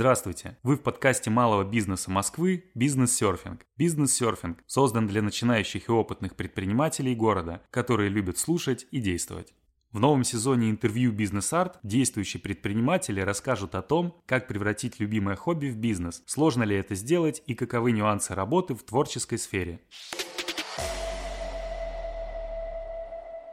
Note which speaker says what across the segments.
Speaker 1: Здравствуйте! Вы в подкасте малого бизнеса Москвы «Бизнес-серфинг». «Бизнес-серфинг» создан для начинающих и опытных предпринимателей города, которые любят слушать и действовать. В новом сезоне интервью «Бизнес-арт» действующие предприниматели расскажут о том, как превратить любимое хобби в бизнес, сложно ли это сделать и каковы нюансы работы в творческой сфере.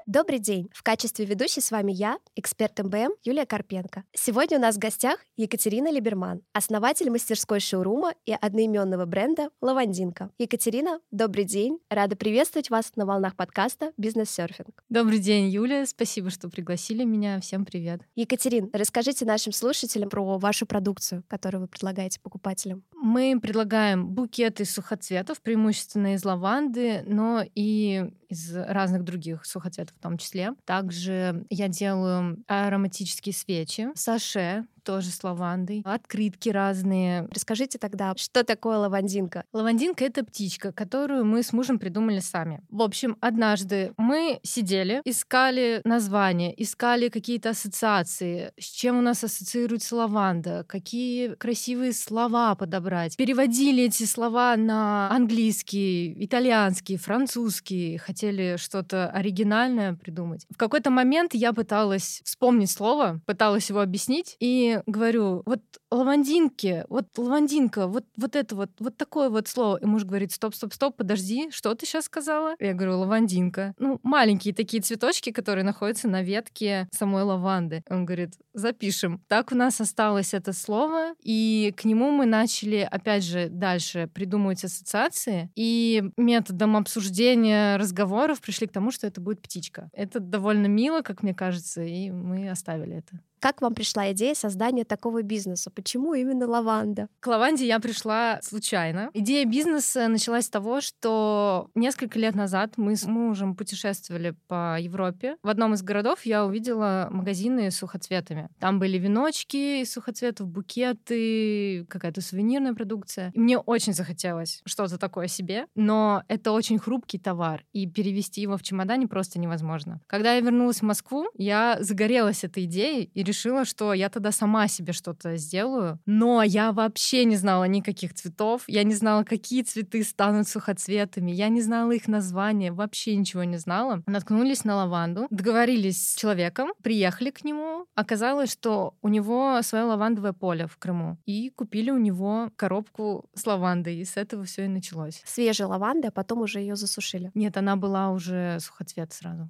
Speaker 2: Добрый день! В качестве ведущей с вами я, эксперт МБМ Юлия Карпенко. Сегодня у нас в гостях Екатерина Либерман, основатель мастерской шоурума и одноименного бренда «Лавандинка». Екатерина, добрый день! Рада приветствовать вас на волнах подкаста «Бизнес-серфинг».
Speaker 3: Добрый день, Юлия! Спасибо, что пригласили меня. Всем привет!
Speaker 2: Екатерин, расскажите нашим слушателям про вашу продукцию, которую вы предлагаете покупателям.
Speaker 3: Мы предлагаем букеты сухоцветов, преимущественно из лаванды, но и из разных других сухоцветов в том числе. Также я делаю ароматические свечи, саше, тоже с лавандой, открытки разные.
Speaker 2: Расскажите тогда, что такое лавандинка?
Speaker 3: Лавандинка — это птичка, которую мы с мужем придумали сами. В общем, однажды мы сидели, искали названия, искали какие-то ассоциации, с чем у нас ассоциируется лаванда, какие красивые слова подобрать. Переводили эти слова на английский, итальянский, французский, хотели что-то оригинальное придумать. В какой-то момент я пыталась вспомнить слово, пыталась его объяснить, и говорю, вот лавандинки, вот лавандинка, вот, вот это вот, вот такое вот слово. И муж говорит, стоп, стоп, стоп, подожди, что ты сейчас сказала? Я говорю, лавандинка. Ну, маленькие такие цветочки, которые находятся на ветке самой лаванды. Он говорит, запишем. Так у нас осталось это слово, и к нему мы начали, опять же, дальше придумывать ассоциации, и методом обсуждения разговоров пришли к тому, что это будет птичка. Это довольно мило, как мне кажется, и мы оставили это.
Speaker 2: Как вам пришла идея создания такого бизнеса? Почему именно лаванда?
Speaker 3: К лаванде я пришла случайно. Идея бизнеса началась с того, что несколько лет назад мы с мужем путешествовали по Европе. В одном из городов я увидела магазины с сухоцветами. Там были веночки из сухоцветов, букеты, какая-то сувенирная продукция. И мне очень захотелось что-то такое себе, но это очень хрупкий товар, и перевести его в чемодане просто невозможно. Когда я вернулась в Москву, я загорелась этой идеей и решила, что я тогда сама себе что-то сделаю. Но я вообще не знала никаких цветов, я не знала, какие цветы станут сухоцветами, я не знала их названия, вообще ничего не знала. Наткнулись на лаванду, договорились с человеком, приехали к нему. Оказалось, что у него свое лавандовое поле в Крыму. И купили у него коробку с лавандой, и с этого все и началось.
Speaker 2: Свежая лаванда, а потом уже ее засушили.
Speaker 3: Нет, она была уже сухоцвет сразу.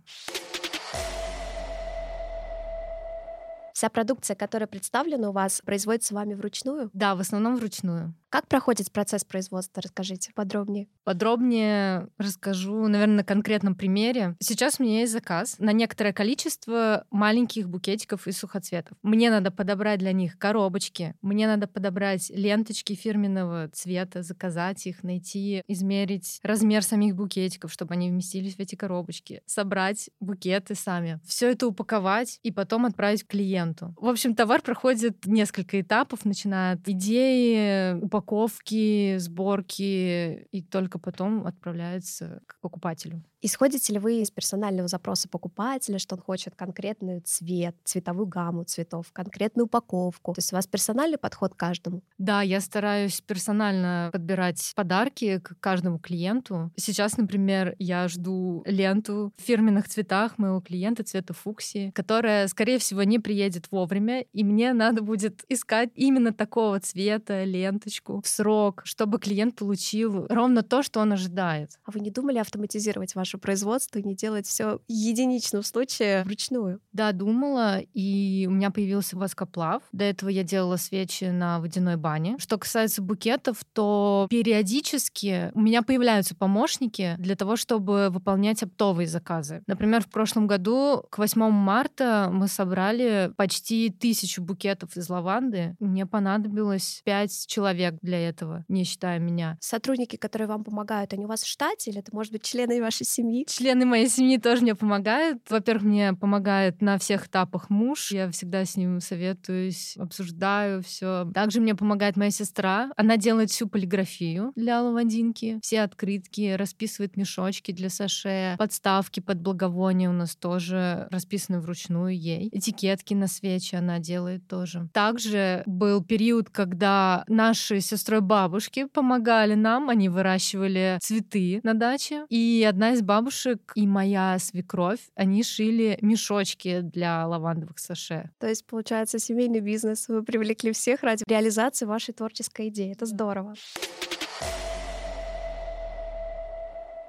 Speaker 2: Вся продукция, которая представлена у вас, производится вами вручную?
Speaker 3: Да, в основном вручную.
Speaker 2: Как проходит процесс производства? Расскажите подробнее.
Speaker 3: Подробнее расскажу, наверное, на конкретном примере. Сейчас у меня есть заказ на некоторое количество маленьких букетиков из сухоцветов. Мне надо подобрать для них коробочки, мне надо подобрать ленточки фирменного цвета, заказать их, найти, измерить размер самих букетиков, чтобы они вместились в эти коробочки, собрать букеты сами, все это упаковать и потом отправить клиенту. В общем, товар проходит несколько этапов, начиная от идеи, упаковки, сборки, и только потом отправляется к покупателю.
Speaker 2: Исходите ли вы из персонального запроса покупателя, что он хочет конкретный цвет, цветовую гамму цветов, конкретную упаковку? То есть у вас персональный подход к каждому?
Speaker 3: Да, я стараюсь персонально подбирать подарки к каждому клиенту. Сейчас, например, я жду ленту в фирменных цветах моего клиента цвета фуксии, которая, скорее всего, не приедет вовремя, и мне надо будет искать именно такого цвета ленточку в срок, чтобы клиент получил ровно то, что он ожидает.
Speaker 2: А вы не думали автоматизировать ваш ваше производство и не делать все в единичном случае вручную?
Speaker 3: Да, думала, и у меня появился воскоплав. До этого я делала свечи на водяной бане. Что касается букетов, то периодически у меня появляются помощники для того, чтобы выполнять оптовые заказы. Например, в прошлом году к 8 марта мы собрали почти тысячу букетов из лаванды. Мне понадобилось пять человек для этого, не считая меня.
Speaker 2: Сотрудники, которые вам помогают, они у вас в штате или это, может быть, члены вашей семьи?
Speaker 3: Члены моей семьи тоже мне помогают. Во-первых, мне помогает на всех этапах муж. Я всегда с ним советуюсь, обсуждаю все. Также мне помогает моя сестра. Она делает всю полиграфию для лавандинки. Все открытки, расписывает мешочки для саше, подставки под благовония у нас тоже расписаны вручную ей. Этикетки на свечи она делает тоже. Также был период, когда наши сестрой бабушки помогали нам, они выращивали цветы на даче. И одна из бабушек и моя свекровь, они шили мешочки для лавандовых саше.
Speaker 2: То есть, получается, семейный бизнес. Вы привлекли всех ради реализации вашей творческой идеи. Это здорово.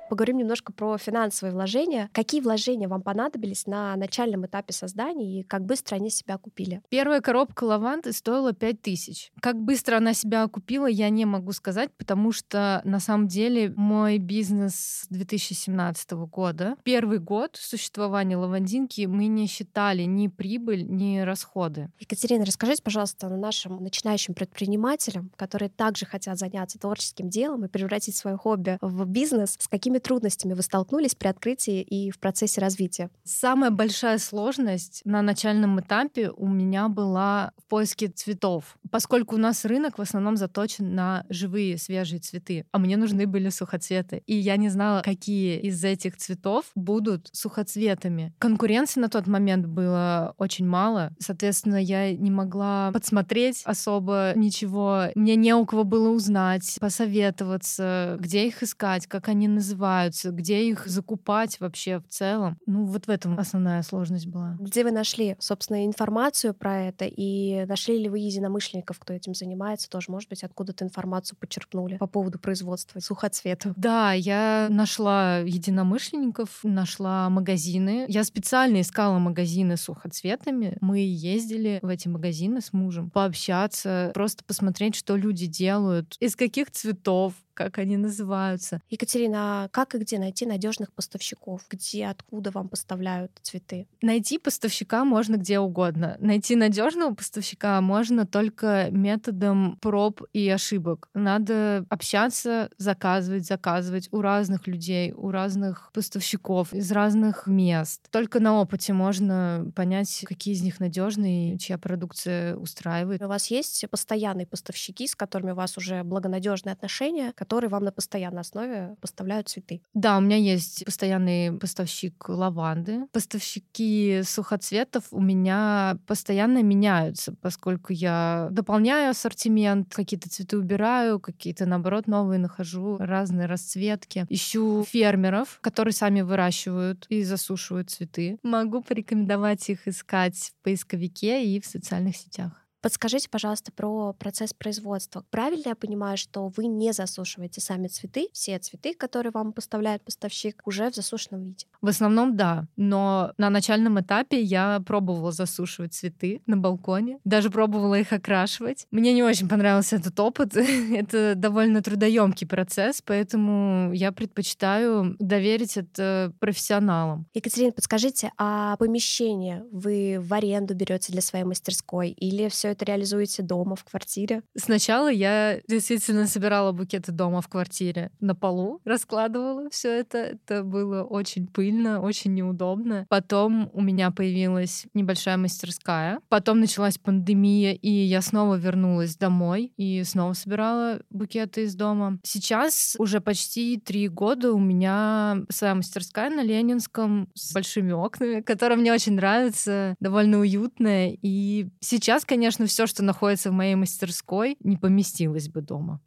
Speaker 2: Поговорим немножко про финансовые вложения. Какие вложения вам понадобились на начальном этапе создания и как быстро они себя купили?
Speaker 3: Первая коробка лаванды стоила 5000. Как быстро она себя окупила, я не могу сказать, потому что на самом деле мой бизнес с 2017 года, первый год существования лавандинки, мы не считали ни прибыль, ни расходы.
Speaker 2: Екатерина, расскажите, пожалуйста, нашим начинающим предпринимателям, которые также хотят заняться творческим делом и превратить свое хобби в бизнес, с какими какими трудностями вы столкнулись при открытии и в процессе развития?
Speaker 3: Самая большая сложность на начальном этапе у меня была в поиске цветов, поскольку у нас рынок в основном заточен на живые свежие цветы, а мне нужны были сухоцветы. И я не знала, какие из этих цветов будут сухоцветами. Конкуренции на тот момент было очень мало, соответственно, я не могла подсмотреть особо ничего. Мне не у кого было узнать, посоветоваться, где их искать, как они называются развиваются, где их закупать вообще в целом. Ну, вот в этом основная сложность была.
Speaker 2: Где вы нашли, собственно, информацию про это, и нашли ли вы единомышленников, кто этим занимается, тоже, может быть, откуда-то информацию подчеркнули по поводу производства сухоцветов?
Speaker 3: Да, я нашла единомышленников, нашла магазины. Я специально искала магазины с сухоцветами. Мы ездили в эти магазины с мужем пообщаться, просто посмотреть, что люди делают, из каких цветов, как они называются.
Speaker 2: Екатерина, а как и где найти надежных поставщиков? Где, откуда вам поставляют цветы?
Speaker 3: Найти поставщика можно где угодно. Найти надежного поставщика можно только методом проб и ошибок. Надо общаться, заказывать, заказывать у разных людей, у разных поставщиков из разных мест. Только на опыте можно понять, какие из них надежные, чья продукция устраивает.
Speaker 2: У вас есть постоянные поставщики, с которыми у вас уже благонадежные отношения, которые вам на постоянной основе поставляют цветы.
Speaker 3: Да, у меня есть постоянный поставщик лаванды. Поставщики сухоцветов у меня постоянно меняются, поскольку я дополняю ассортимент, какие-то цветы убираю, какие-то, наоборот, новые нахожу, разные расцветки. Ищу фермеров, которые сами выращивают и засушивают цветы. Могу порекомендовать их искать в поисковике и в социальных сетях.
Speaker 2: Подскажите, пожалуйста, про процесс производства. Правильно я понимаю, что вы не засушиваете сами цветы, все цветы, которые вам поставляет поставщик, уже в засушенном виде?
Speaker 3: В основном да, но на начальном этапе я пробовала засушивать цветы на балконе, даже пробовала их окрашивать. Мне не очень понравился этот опыт, это довольно трудоемкий процесс, поэтому я предпочитаю доверить это профессионалам.
Speaker 2: Екатерина, подскажите, а помещение вы в аренду берете для своей мастерской или все это реализуете дома, в квартире?
Speaker 3: Сначала я действительно собирала букеты дома в квартире на полу, раскладывала все это. Это было очень пыльно, очень неудобно. Потом у меня появилась небольшая мастерская. Потом началась пандемия, и я снова вернулась домой и снова собирала букеты из дома. Сейчас уже почти три года у меня своя мастерская на Ленинском с большими окнами, которая мне очень нравится, довольно уютная. И сейчас, конечно, конечно, все, что находится в моей мастерской, не поместилось бы дома.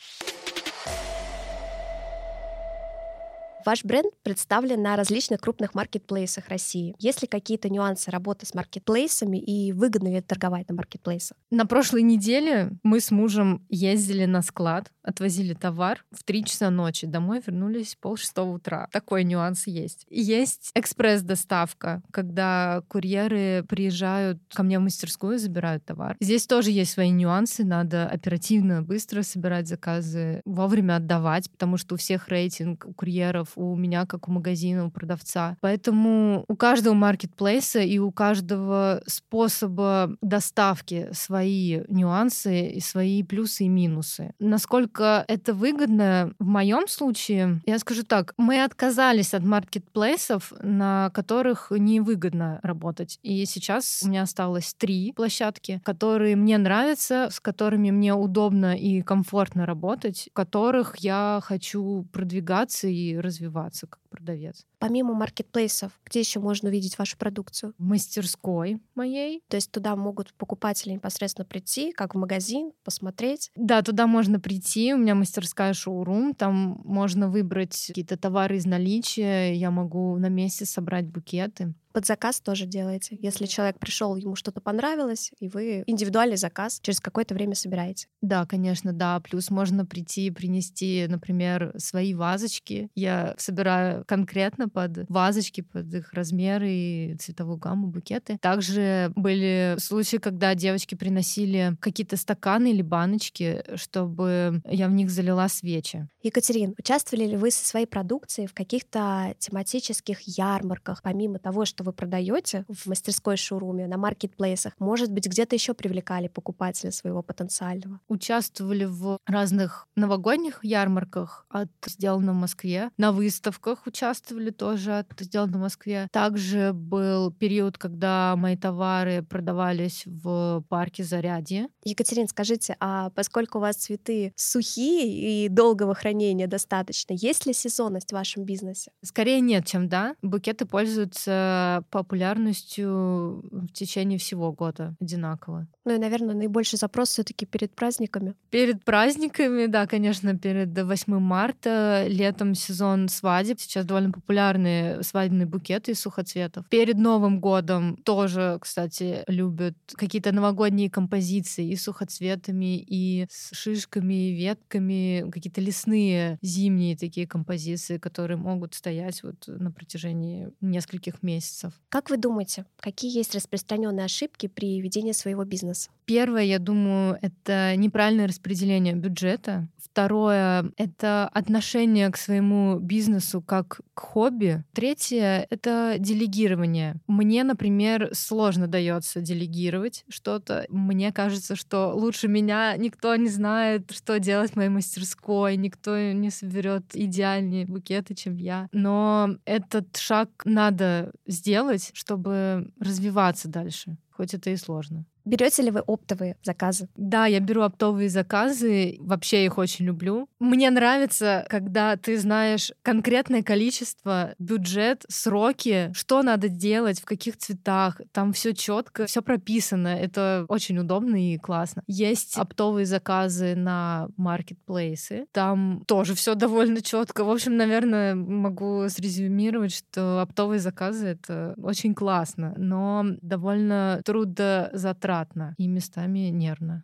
Speaker 2: Ваш бренд представлен на различных крупных маркетплейсах России. Есть ли какие-то нюансы работы с маркетплейсами и выгодно ли торговать на маркетплейсах?
Speaker 3: На прошлой неделе мы с мужем ездили на склад, отвозили товар в 3 часа ночи. Домой вернулись полшестого утра. Такой нюанс есть. Есть экспресс-доставка, когда курьеры приезжают ко мне в мастерскую забирают товар. Здесь тоже есть свои нюансы. Надо оперативно, быстро собирать заказы, вовремя отдавать, потому что у всех рейтинг у курьеров у меня, как у магазина, у продавца. Поэтому у каждого маркетплейса и у каждого способа доставки свои нюансы и свои плюсы и минусы. Насколько это выгодно, в моем случае, я скажу так, мы отказались от маркетплейсов, на которых невыгодно работать. И сейчас у меня осталось три площадки, которые мне нравятся, с которыми мне удобно и комфортно работать, в которых я хочу продвигаться и развиваться как продавец.
Speaker 2: Помимо маркетплейсов, где еще можно увидеть вашу продукцию?
Speaker 3: В мастерской моей.
Speaker 2: То есть туда могут покупатели непосредственно прийти, как в магазин, посмотреть?
Speaker 3: Да, туда можно прийти. У меня мастерская шоурум. Там можно выбрать какие-то товары из наличия. Я могу на месте собрать букеты.
Speaker 2: Под заказ тоже делаете. Если человек пришел, ему что-то понравилось, и вы индивидуальный заказ через какое-то время собираете.
Speaker 3: Да, конечно, да. Плюс можно прийти и принести, например, свои вазочки. Я собираю конкретно под вазочки, под их размеры и цветовую гамму, букеты. Также были случаи, когда девочки приносили какие-то стаканы или баночки, чтобы я в них залила свечи.
Speaker 2: Екатерин, участвовали ли вы со своей продукцией в каких-то тематических ярмарках, помимо того, что вы продаете в мастерской шоуруме, на маркетплейсах? Может быть, где-то еще привлекали покупателя своего потенциального?
Speaker 3: Участвовали в разных новогодних ярмарках от «Сделано в Москве», на выставках участвовали тоже от «Сделано в Москве». Также был период, когда мои товары продавались в парке Зарядье.
Speaker 2: Екатерин, скажите, а поскольку у вас цветы сухие и долгого хранения достаточно, есть ли сезонность в вашем бизнесе?
Speaker 3: Скорее нет, чем да. Букеты пользуются популярностью в течение всего года одинаково.
Speaker 2: Ну и, наверное, наибольший запрос все таки перед праздниками.
Speaker 3: Перед праздниками, да, конечно, перед 8 марта, летом сезон свадеб. Сейчас довольно популярные свадебные букеты из сухоцветов. Перед Новым годом тоже, кстати, любят какие-то новогодние композиции и с сухоцветами, и с шишками, и ветками, какие-то лесные зимние такие композиции, которые могут стоять вот на протяжении нескольких месяцев.
Speaker 2: Как вы думаете, какие есть распространенные ошибки при ведении своего бизнеса?
Speaker 3: Первое, я думаю, это неправильное распределение бюджета. Второе — это отношение к своему бизнесу как к хобби. Третье — это делегирование. Мне, например, сложно дается делегировать что-то. Мне кажется, что лучше меня никто не знает, что делать в моей мастерской, никто не соберет идеальнее букеты, чем я. Но этот шаг надо сделать, чтобы развиваться дальше, хоть это и сложно.
Speaker 2: Берете ли вы оптовые заказы?
Speaker 3: Да, я беру оптовые заказы. Вообще их очень люблю. Мне нравится, когда ты знаешь конкретное количество, бюджет, сроки, что надо делать, в каких цветах. Там все четко, все прописано. Это очень удобно и классно. Есть оптовые заказы на маркетплейсы. Там тоже все довольно четко. В общем, наверное, могу срезюмировать, что оптовые заказы это очень классно, но довольно трудозатратно затратно и местами нервно.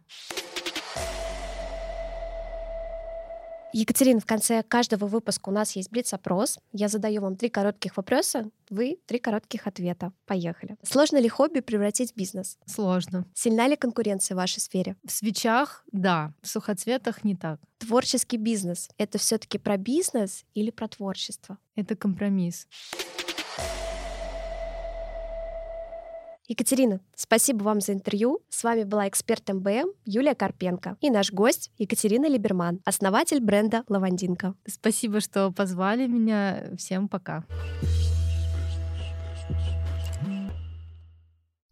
Speaker 2: Екатерина, в конце каждого выпуска у нас есть блиц-опрос. Я задаю вам три коротких вопроса, вы три коротких ответа. Поехали. Сложно ли хобби превратить в бизнес?
Speaker 3: Сложно.
Speaker 2: Сильна ли конкуренция в вашей сфере?
Speaker 3: В свечах — да, в сухоцветах не так.
Speaker 2: Творческий бизнес — это все таки про бизнес или про творчество?
Speaker 3: Это компромисс.
Speaker 2: Екатерина, спасибо вам за интервью. С вами была эксперт МБМ Юлия Карпенко и наш гость Екатерина Либерман, основатель бренда «Лавандинка».
Speaker 3: Спасибо, что позвали меня. Всем пока.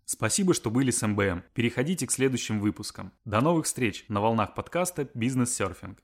Speaker 1: Спасибо, что были с МБМ. Переходите к следующим выпускам. До новых встреч на волнах подкаста «Бизнес-серфинг».